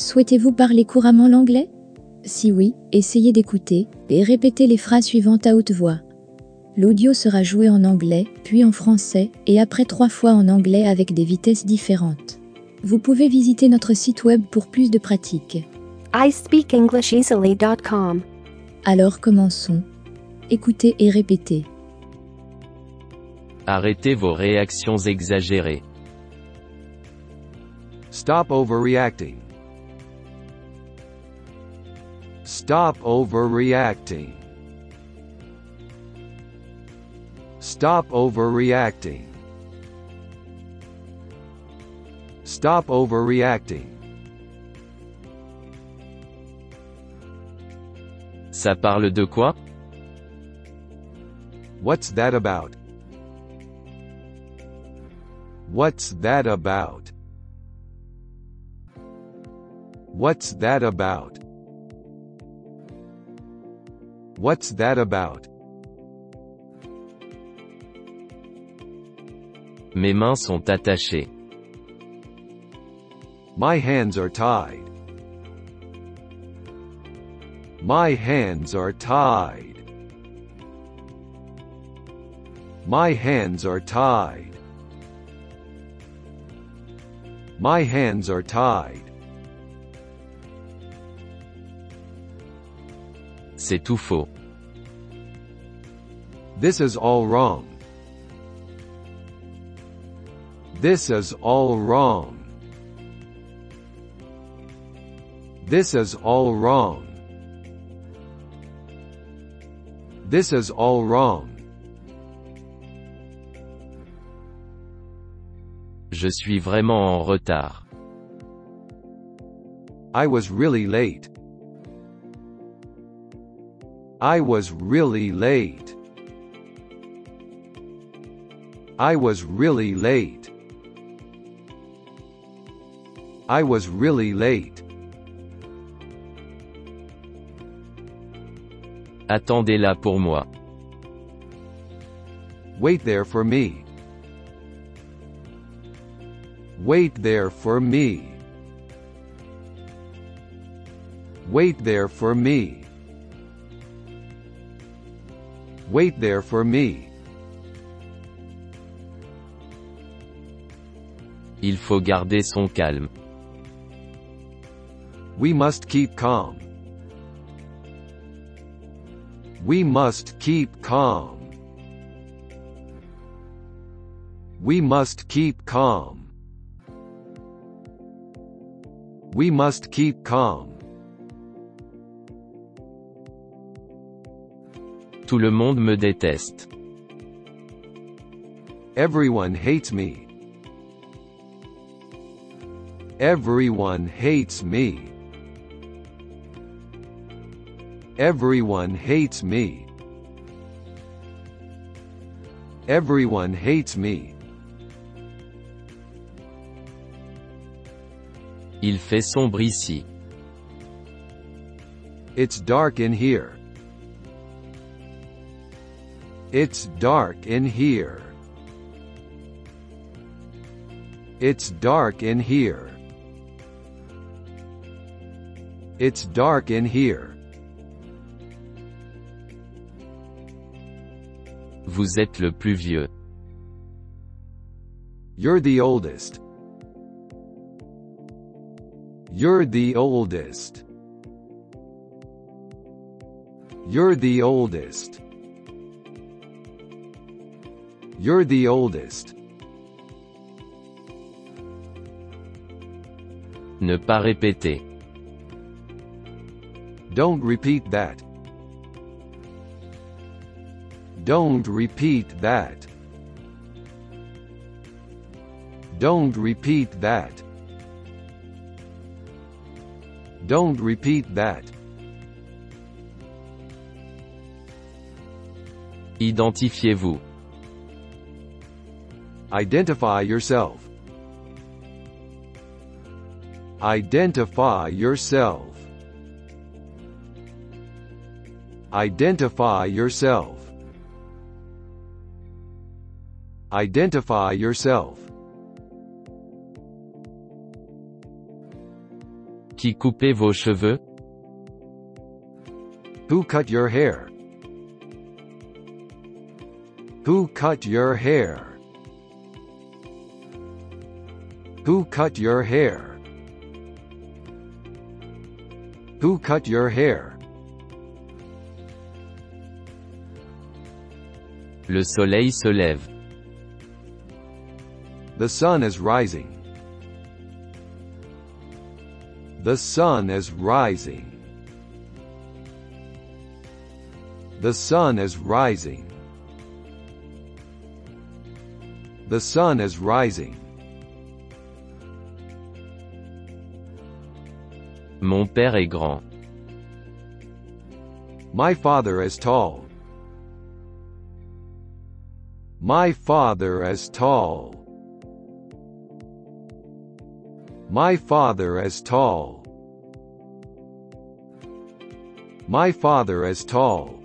Souhaitez-vous parler couramment l'anglais? Si oui, essayez d'écouter et répétez les phrases suivantes à haute voix. L'audio sera joué en anglais, puis en français, et après trois fois en anglais avec des vitesses différentes. Vous pouvez visiter notre site web pour plus de pratiques. iSpeakEnglishEasily.com. Alors commençons. Écoutez et répétez. Arrêtez vos réactions exagérées. Stop overreacting. Stop overreacting. Stop overreacting. Stop overreacting. Ça parle de quoi What's that about? What's that about? What's that about? What's that about? Mes mains sont attachées. My hands are tied. My hands are tied. My hands are tied. My hands are tied. C'est tout faux. This is all wrong. This is all wrong. This is all wrong. This is all wrong. Je suis vraiment en retard. I was really late. I was really late. I was really late. I was really late. Attendez-la pour moi. Wait there for me. Wait there for me. Wait there for me. Wait there for me. Il faut garder son calme. We must keep calm. We must keep calm. We must keep calm. We must keep calm. Tout le monde me déteste. Everyone hates me. Everyone hates me. Everyone hates me. Everyone hates me. Il fait sombre ici. It's dark in here. It's dark in here. It's dark in here. It's dark in here. Vous êtes le plus vieux. You're the oldest. You're the oldest. You're the oldest. You're the oldest. Ne pas répéter. Don't repeat that. Don't repeat that. Don't repeat that. Don't repeat that. Identifiez-vous. Identify yourself. Identify yourself. Identify yourself. Identify yourself. Qui coupez vos cheveux Who cut your hair? Who cut your hair? Who cut your hair? Who cut your hair? Le soleil se lève. The sun is rising. The sun is rising. The sun is rising. The sun is rising. Mon père est grand. My father is tall. My father is tall. My father is tall. My father is tall.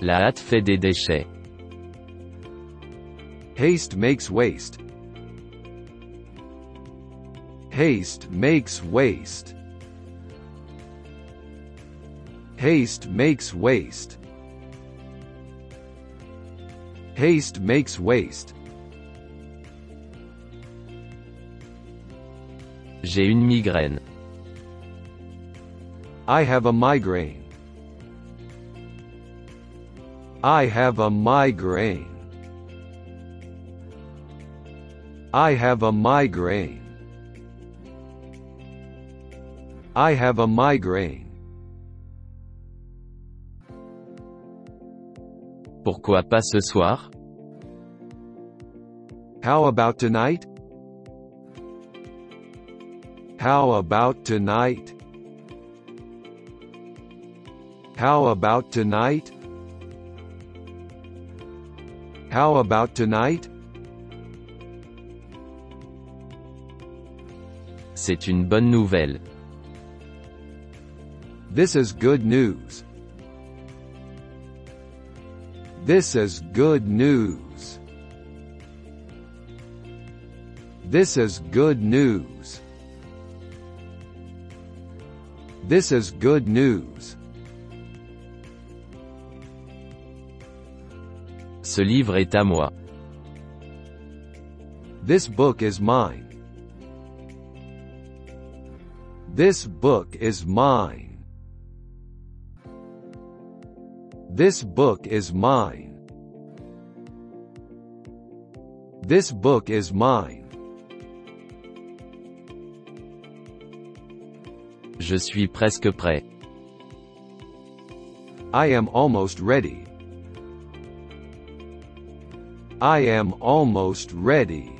La hâte fait des déchets. Haste makes waste. Haste makes waste. Haste makes waste. Haste makes waste. J'ai une migraine. I have a migraine. I have a migraine. I have a migraine. I have a migraine. Pourquoi pas ce soir How about tonight? How about tonight? How about tonight? How about tonight? C'est une bonne nouvelle. This is good news. This is good news. This is good news. This is good news. Ce livre est à moi. This book is mine. This book is mine. This book is mine. This book is mine. Je suis presque prêt. I am almost ready. I am almost ready.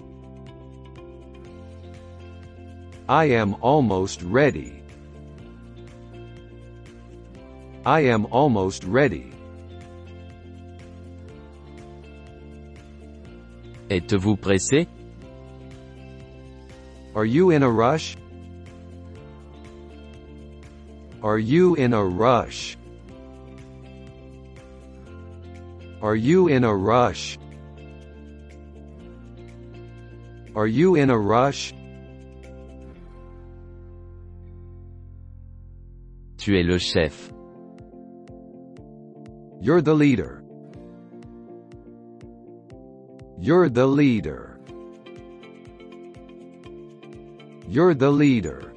I am almost ready. I am almost ready. Êtes-vous pressé Are you in a rush? Are you in a rush? Are you in a rush? Are you in a rush? Tu es le chef. You're the leader. You're the leader. You're the leader.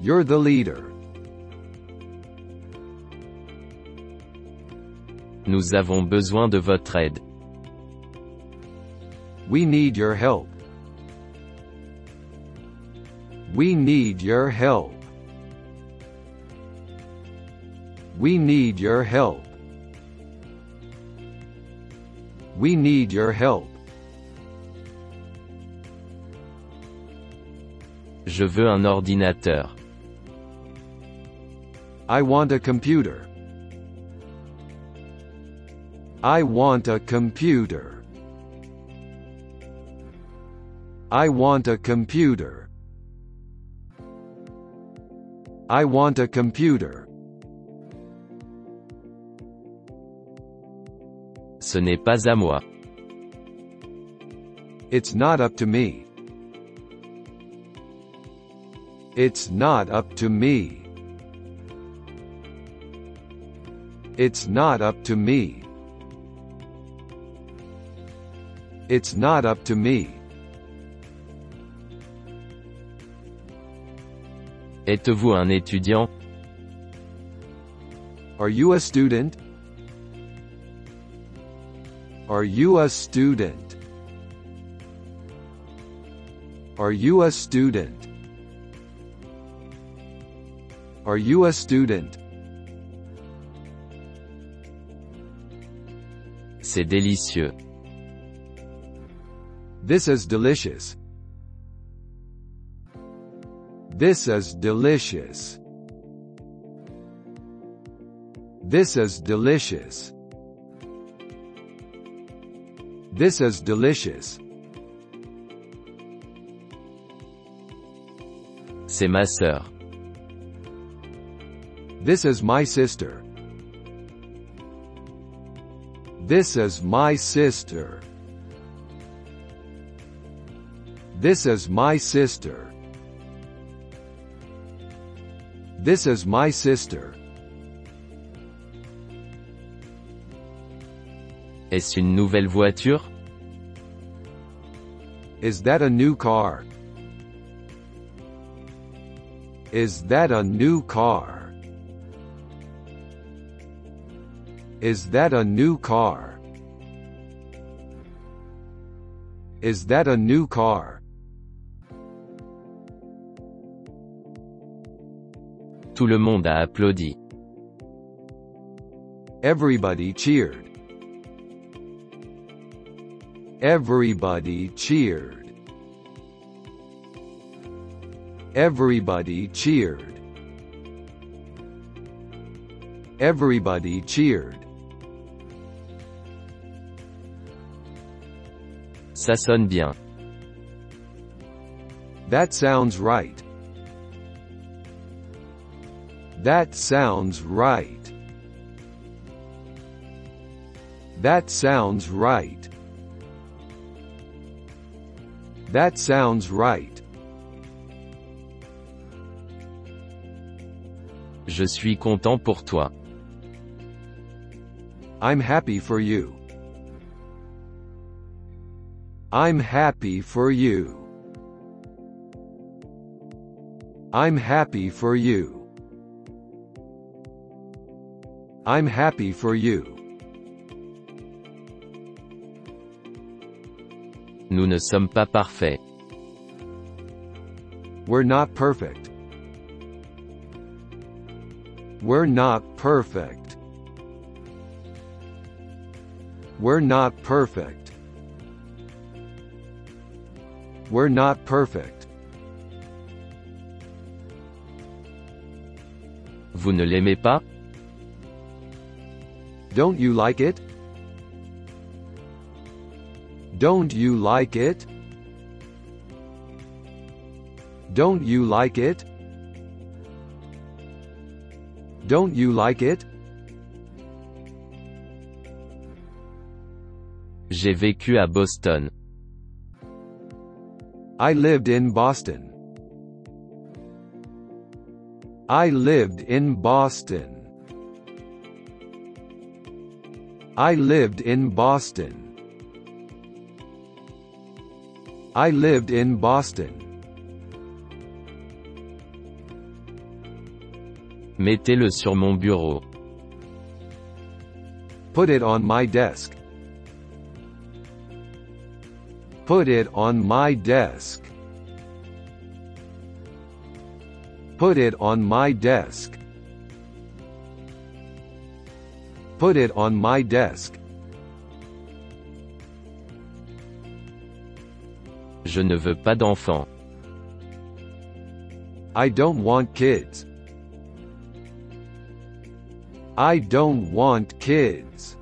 You're the leader. Nous avons besoin de votre aide. We need your help. We need your help. We need your help. We need your help. Je veux un ordinateur. I want a computer. I want a computer. I want a computer. I want a computer. Ce n'est pas à moi. It's not up to me. It's not up to me. It's not up to me. It's not up to me. Êtes-vous un étudiant? Are you a student? Are you a student? Are you a student? Are you a student? C'est délicieux. This is delicious. This is delicious. This is delicious. This is delicious. C'est ma sœur. This is my sister. This is my sister. This is my sister. This is my sister. Est-ce une nouvelle voiture? Is that a new car? Is that a new car? Is that a new car? Is that a new car? Tout le monde a applaudi. Everybody cheered. Everybody cheered. Everybody cheered. Everybody cheered. Ça sonne bien. That sounds right. That sounds right. That sounds right. That sounds right. Je suis content pour toi. I'm happy for you. I'm happy for you. I'm happy for you. I'm happy for you. Nous ne sommes pas parfaits. We're not perfect. We're not perfect. We're not perfect. We're not perfect. Vous ne l'aimez pas? Don't you like it? Don't you like it? Don't you like it? Don't you like it? J'ai vécu à Boston. I lived in Boston. I lived in Boston. I lived in Boston. I lived in Boston. Mettez-le sur mon bureau. Put it on my desk. Put it on my desk. Put it on my desk. Put it on my desk. Je ne veux pas d'enfants. I don't want kids. I don't want kids.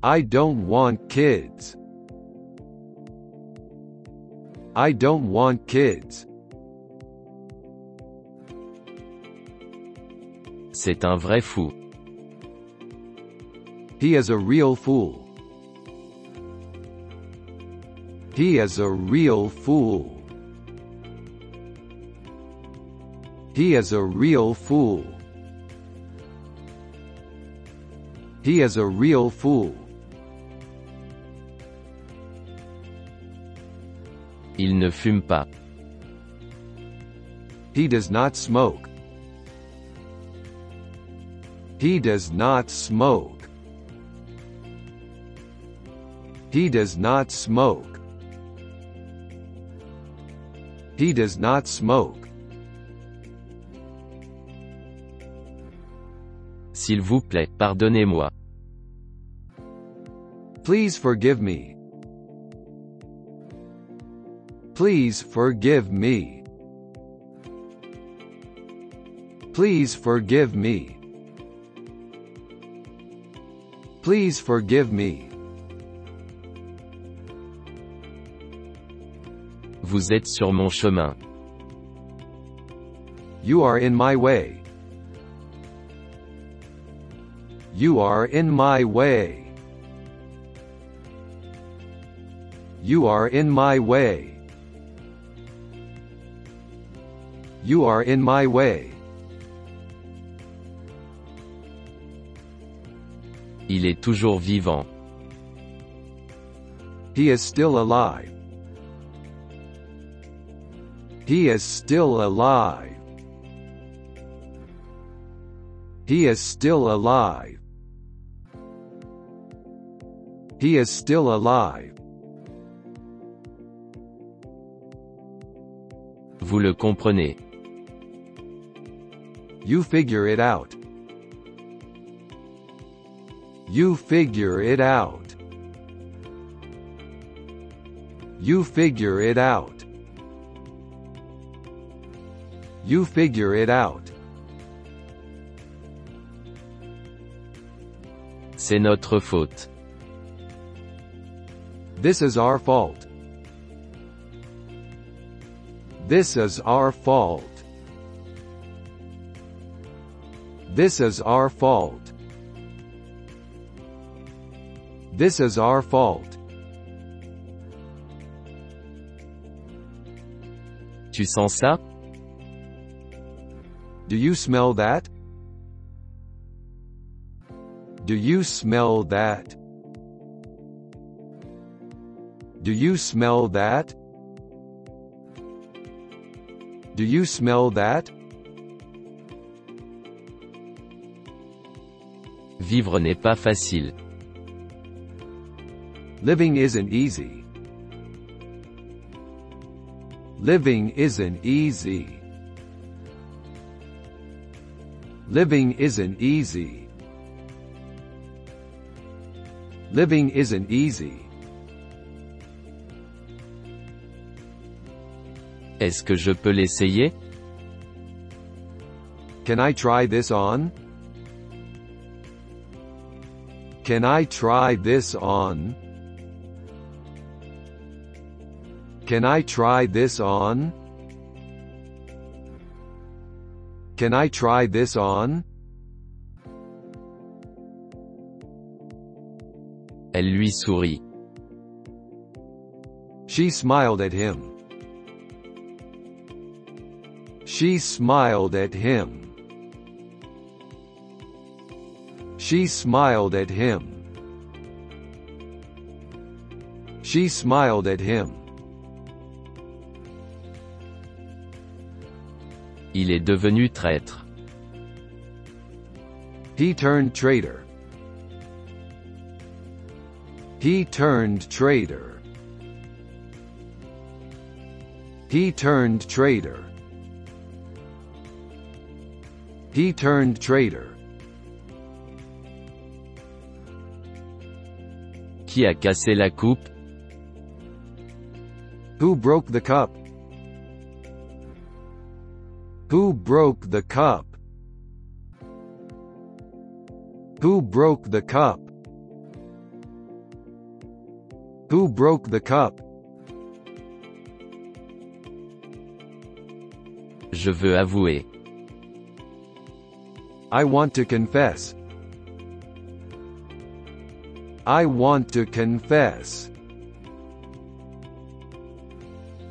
I don't want kids. I don't want kids. C'est un vrai fou. He is a real fool. He is a real fool. He is a real fool. He is a real fool. Il ne fume pas. He does not smoke. He does not smoke. He does not smoke. He does not smoke. S'il vous plaît, pardonnez-moi. Please forgive me. Please forgive me. Please forgive me. Please forgive me. Vous êtes sur mon chemin. You are in my way. You are in my way. You are in my way. You are in my way. Il est toujours vivant. He is still alive. He is still alive. He is still alive. He is still alive. Vous le comprenez. You figure it out. You figure it out. You figure it out. You figure it out. C'est notre faute. This is our fault. This is our fault. This is our fault. This is our fault. Tu sens ça? Do you smell that? Do you smell that? Do you smell that? Do you smell that? Vivre n'est pas facile. Living isn't easy. Living isn't easy. Living isn't easy. Living isn't easy. Est-ce que je peux l'essayer? Can I try this on? Can I try this on? Can I try this on? Can I try this on? Elle lui sourit. She smiled at him. She smiled at him. She smiled at him. She smiled at him. Il est devenu traître. He turned traitor. He turned traitor. He turned traitor. He turned traitor. Qui a cassé la coupe? Who broke the cup? Who broke the cup? Who broke the cup? Who broke the cup? Je veux avouer. I want to confess. I want to confess.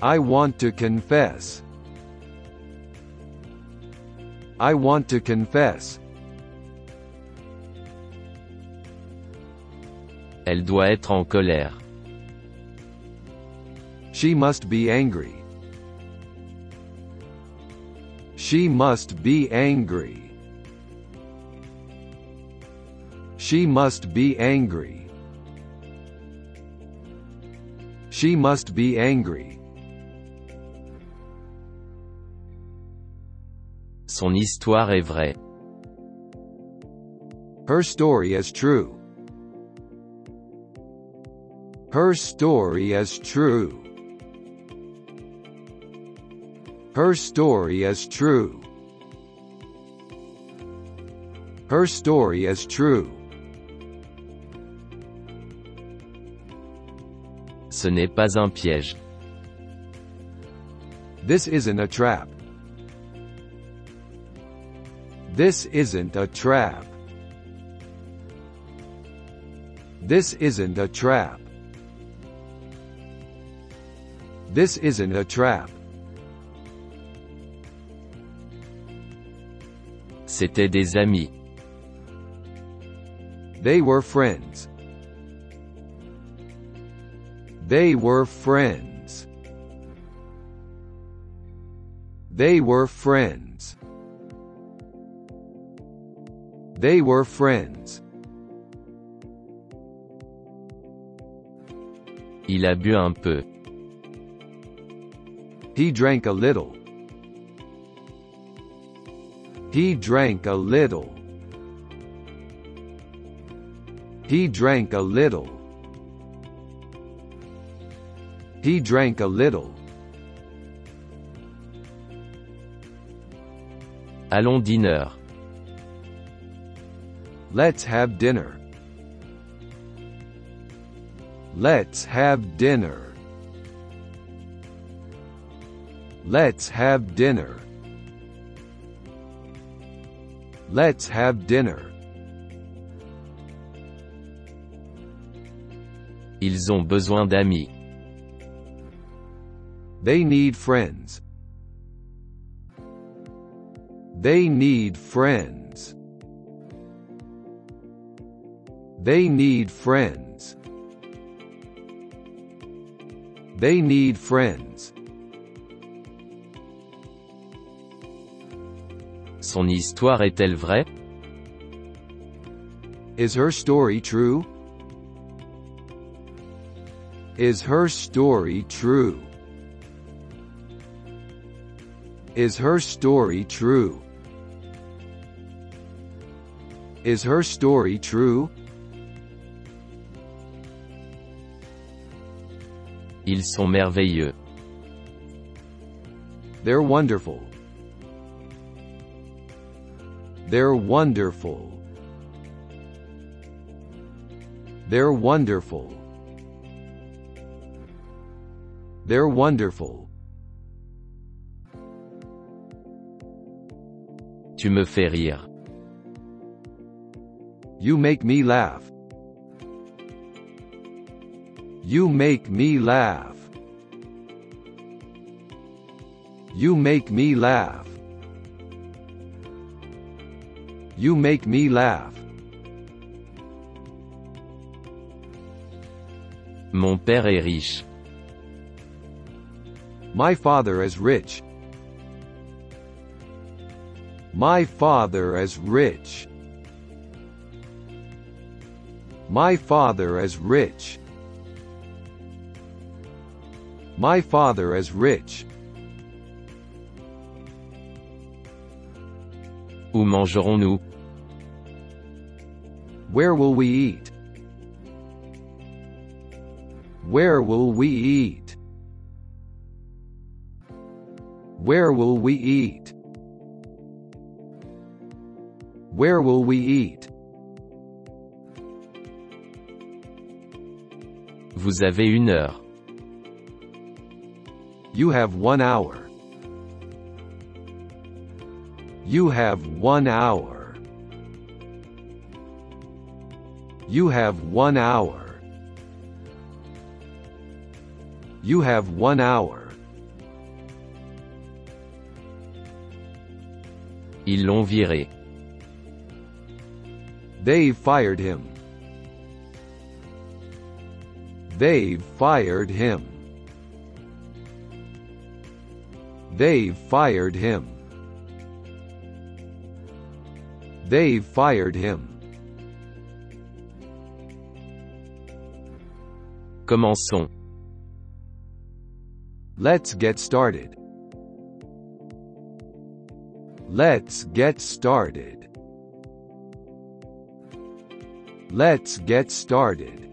I want to confess. I want to confess. Elle doit être en colère. She must be angry. She must be angry. She must be angry. She must be angry. Son histoire est vraie. Her story is true. Her story is true. Her story is true. Her story is true. Ce n'est pas un piège. This isn't a trap. This isn't a trap. This isn't a trap. This isn't a trap. C'étaient des amis. They were friends. They were friends. They were friends. They were friends. Il a bu un peu. He drank a little. He drank a little. He drank a little. He drank a little. Allons dîner. Let's have dinner. Let's have dinner. Let's have dinner. Let's have dinner. Ils ont besoin d'amis. They need friends. They need friends. They need friends. They need friends. Son histoire est-elle vraie Is her story true? Is her story true? Is her story true? Is her story true? Ils sont merveilleux. They're wonderful. They're wonderful. They're wonderful. They're wonderful. Tu me fais rire. You make me laugh. You make me laugh. You make me laugh. You make me laugh. Mon père est riche. My father is rich. My father is rich. My father is rich. My father is rich. Où mangerons-nous Where will we eat? Where will we eat? Where will we eat? Where will we eat? Vous avez une heure. You have one hour. You have one hour. You have one hour. You have one hour. Ils l'ont viré. They fired him. They fired him. They've fired him. They've fired him. Commençons. Let's get started. Let's get started. Let's get started.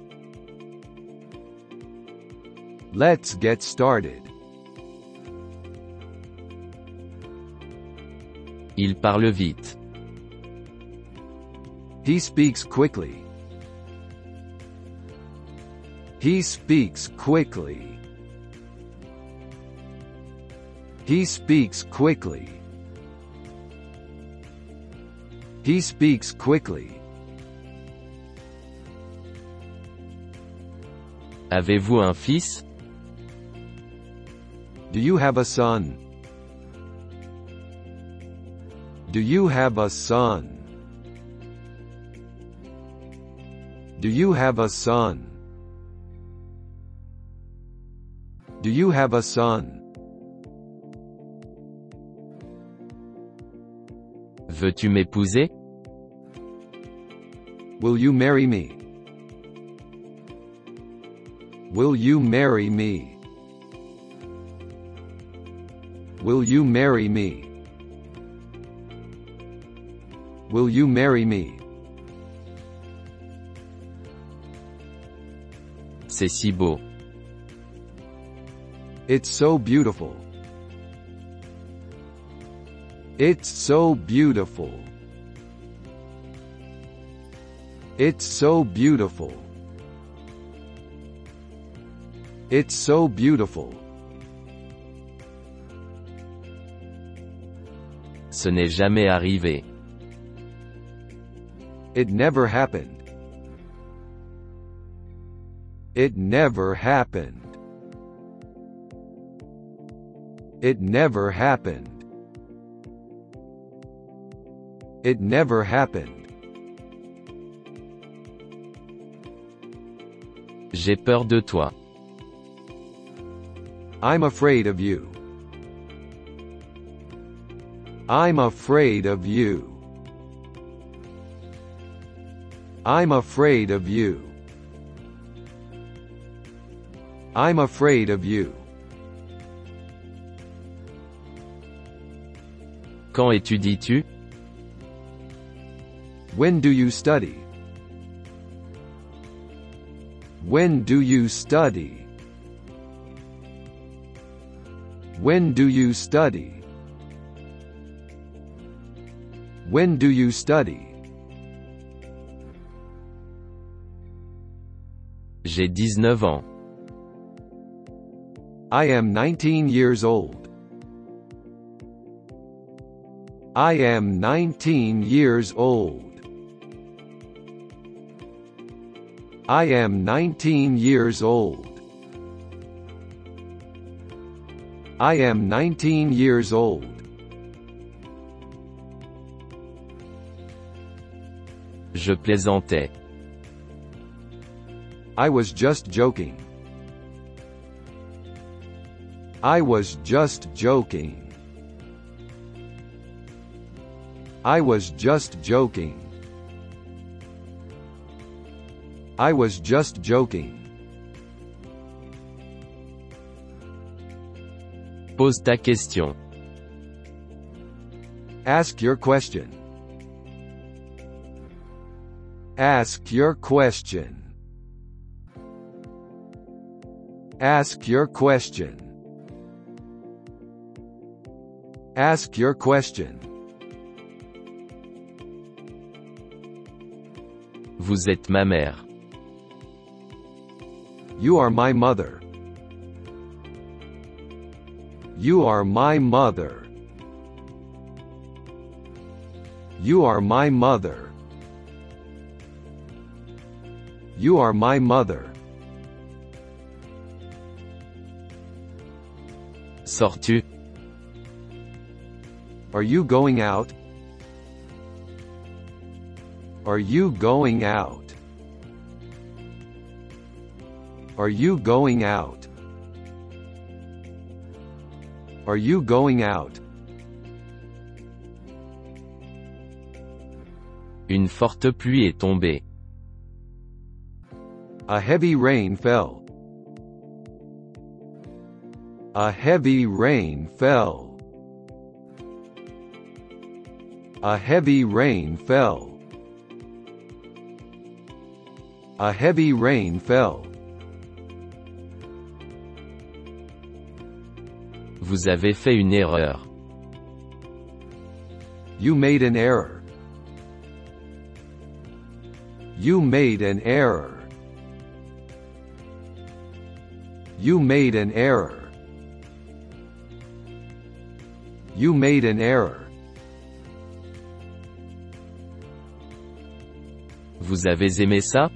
Let's get started. Il parle vite. He speaks quickly. He speaks quickly. He speaks quickly. He speaks quickly. Avez-vous un fils Do you have a son? Do you have a son? Do you have a son? Do you have a son? Veux-tu m'épouser Will you marry me? Will you marry me? Will you marry me? Will you marry me? C'est si beau. It's so beautiful. It's so beautiful. It's so beautiful. It's so beautiful. Ce n'est jamais arrivé. It never happened. It never happened. It never happened. It never happened. J'ai peur de toi. I'm afraid of you. I'm afraid of you. I'm afraid of you. I'm afraid of you. Quand étudies-tu When do you study? When do you study? When do you study? When do you study? J'ai 19 ans. I am 19 years old. I am 19 years old. I am 19 years old. I am 19 years old. Je plaisantais. I was just joking. I was just joking. I was just joking. I was just joking. Pose ta question. Ask your question. Ask your question. Ask your question. Ask your question. Vous êtes ma mère. You are my mother. You are my mother. You are my mother. You are my mother. Sors-tu Are you going out? Are you going out? Are you going out? Are you going out? Une forte pluie est tombée. A heavy rain fell. A heavy rain fell. A heavy rain fell. A heavy rain fell. Vous avez fait une erreur. You made an error. You made an error. You made an error. You made an error. Vous avez aimé ça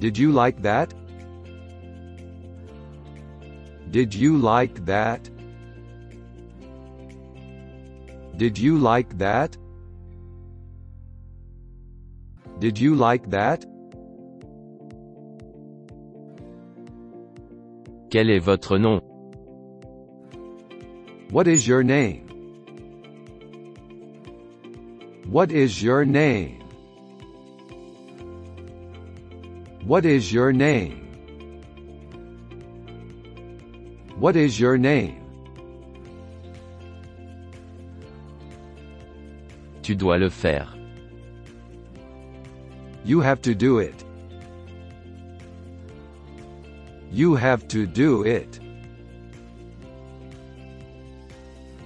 Did you like that? Did you like that? Did you like that? Did you like that? Quel est votre nom What is your name? What is your name? What is your name? What is your name? Tu dois le faire. You have to do it. You have to do it.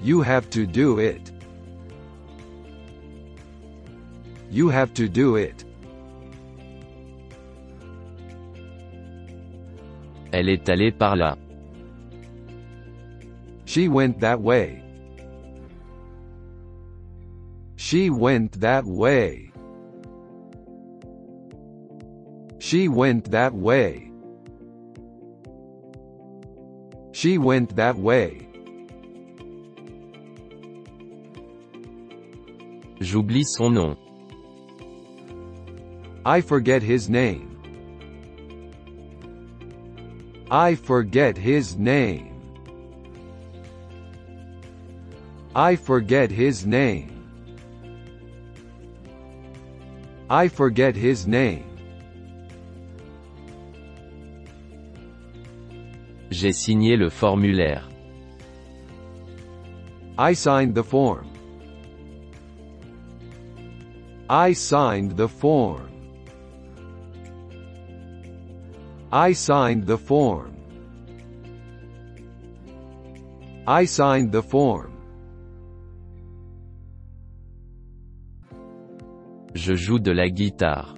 You have to do it. You have to do it. Elle est allée par là. She went that way. She went that way. She went that way. She went that way. J'oublie son nom. I forget his name. I forget his name. I forget his name. I forget his name. J'ai signé le formulaire. I signed the form. I signed the form. I signed the form. I signed the form. Je joue de la guitare.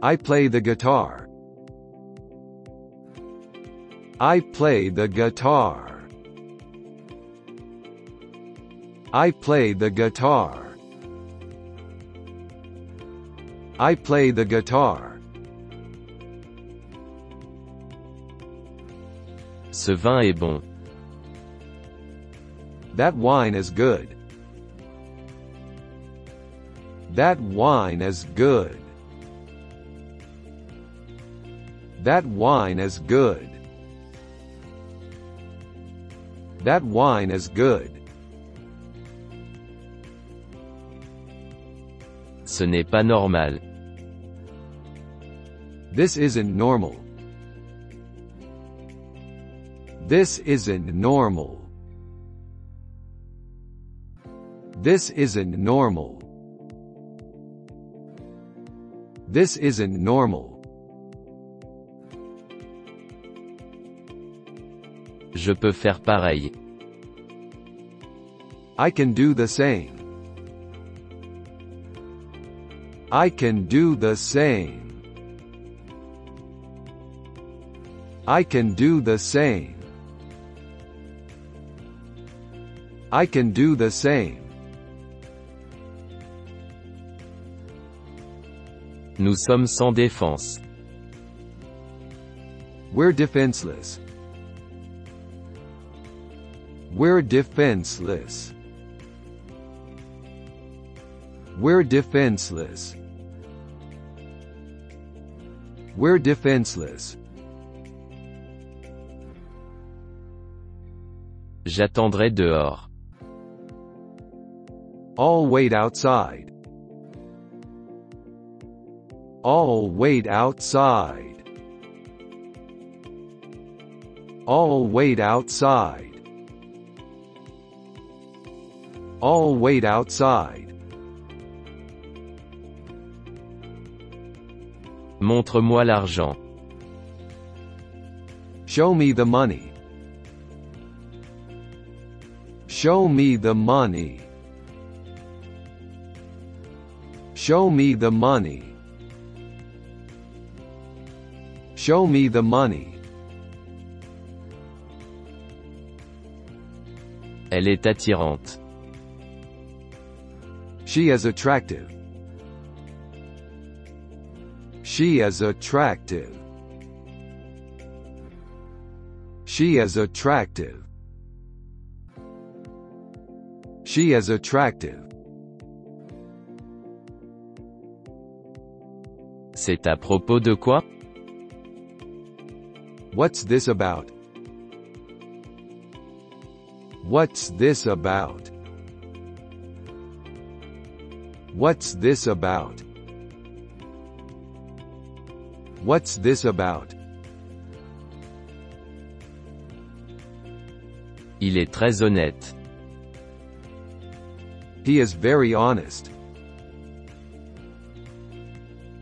I play the guitar. I play the guitar. I play the guitar. I play the guitar. Ce vin est bon. That wine is good. That wine is good. That wine is good. That wine is good. Ce n'est pas normal. This isn't normal. This isn't normal. This isn't normal. This isn't normal. Je peux faire pareil. I can do the same. I can do the same. I can do the same. I can do the same. Nous sommes sans défense. We're defenseless. We're defenseless. We're defenseless. We're defenseless. J'attendrai dehors. I'll wait outside. I'll wait outside. I'll wait outside. I'll wait outside. Montre-moi l'argent. Show me the money. Show me the money. Show me the money. Show me the money. Elle est attirante. She is attractive. She is attractive. She is attractive. She is attractive. C'est à propos de quoi What's this about? What's this about? What's this about? What's this about? Il est très honnête. He is very honest.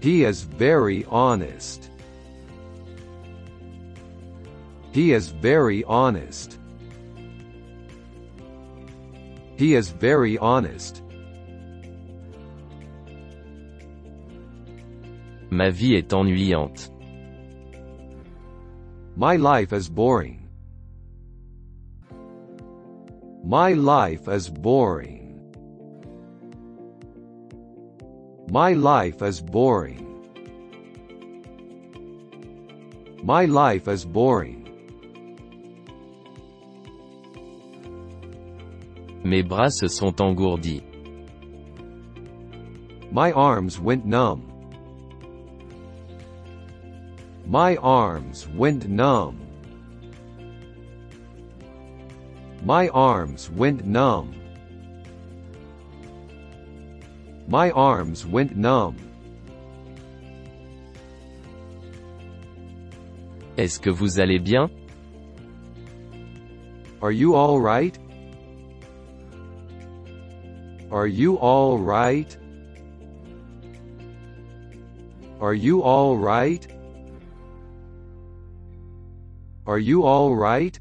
He is very honest. He is very honest. He is very honest. Ma vie est ennuyante. My life is boring. My life is boring. My life is boring. My life is boring. Mes bras se sont engourdis. My arms went numb. My arms went numb. My arms went numb. My arms went numb. Est-ce que vous allez bien Are you all right? Are you all right? Are you all right? Are you all right?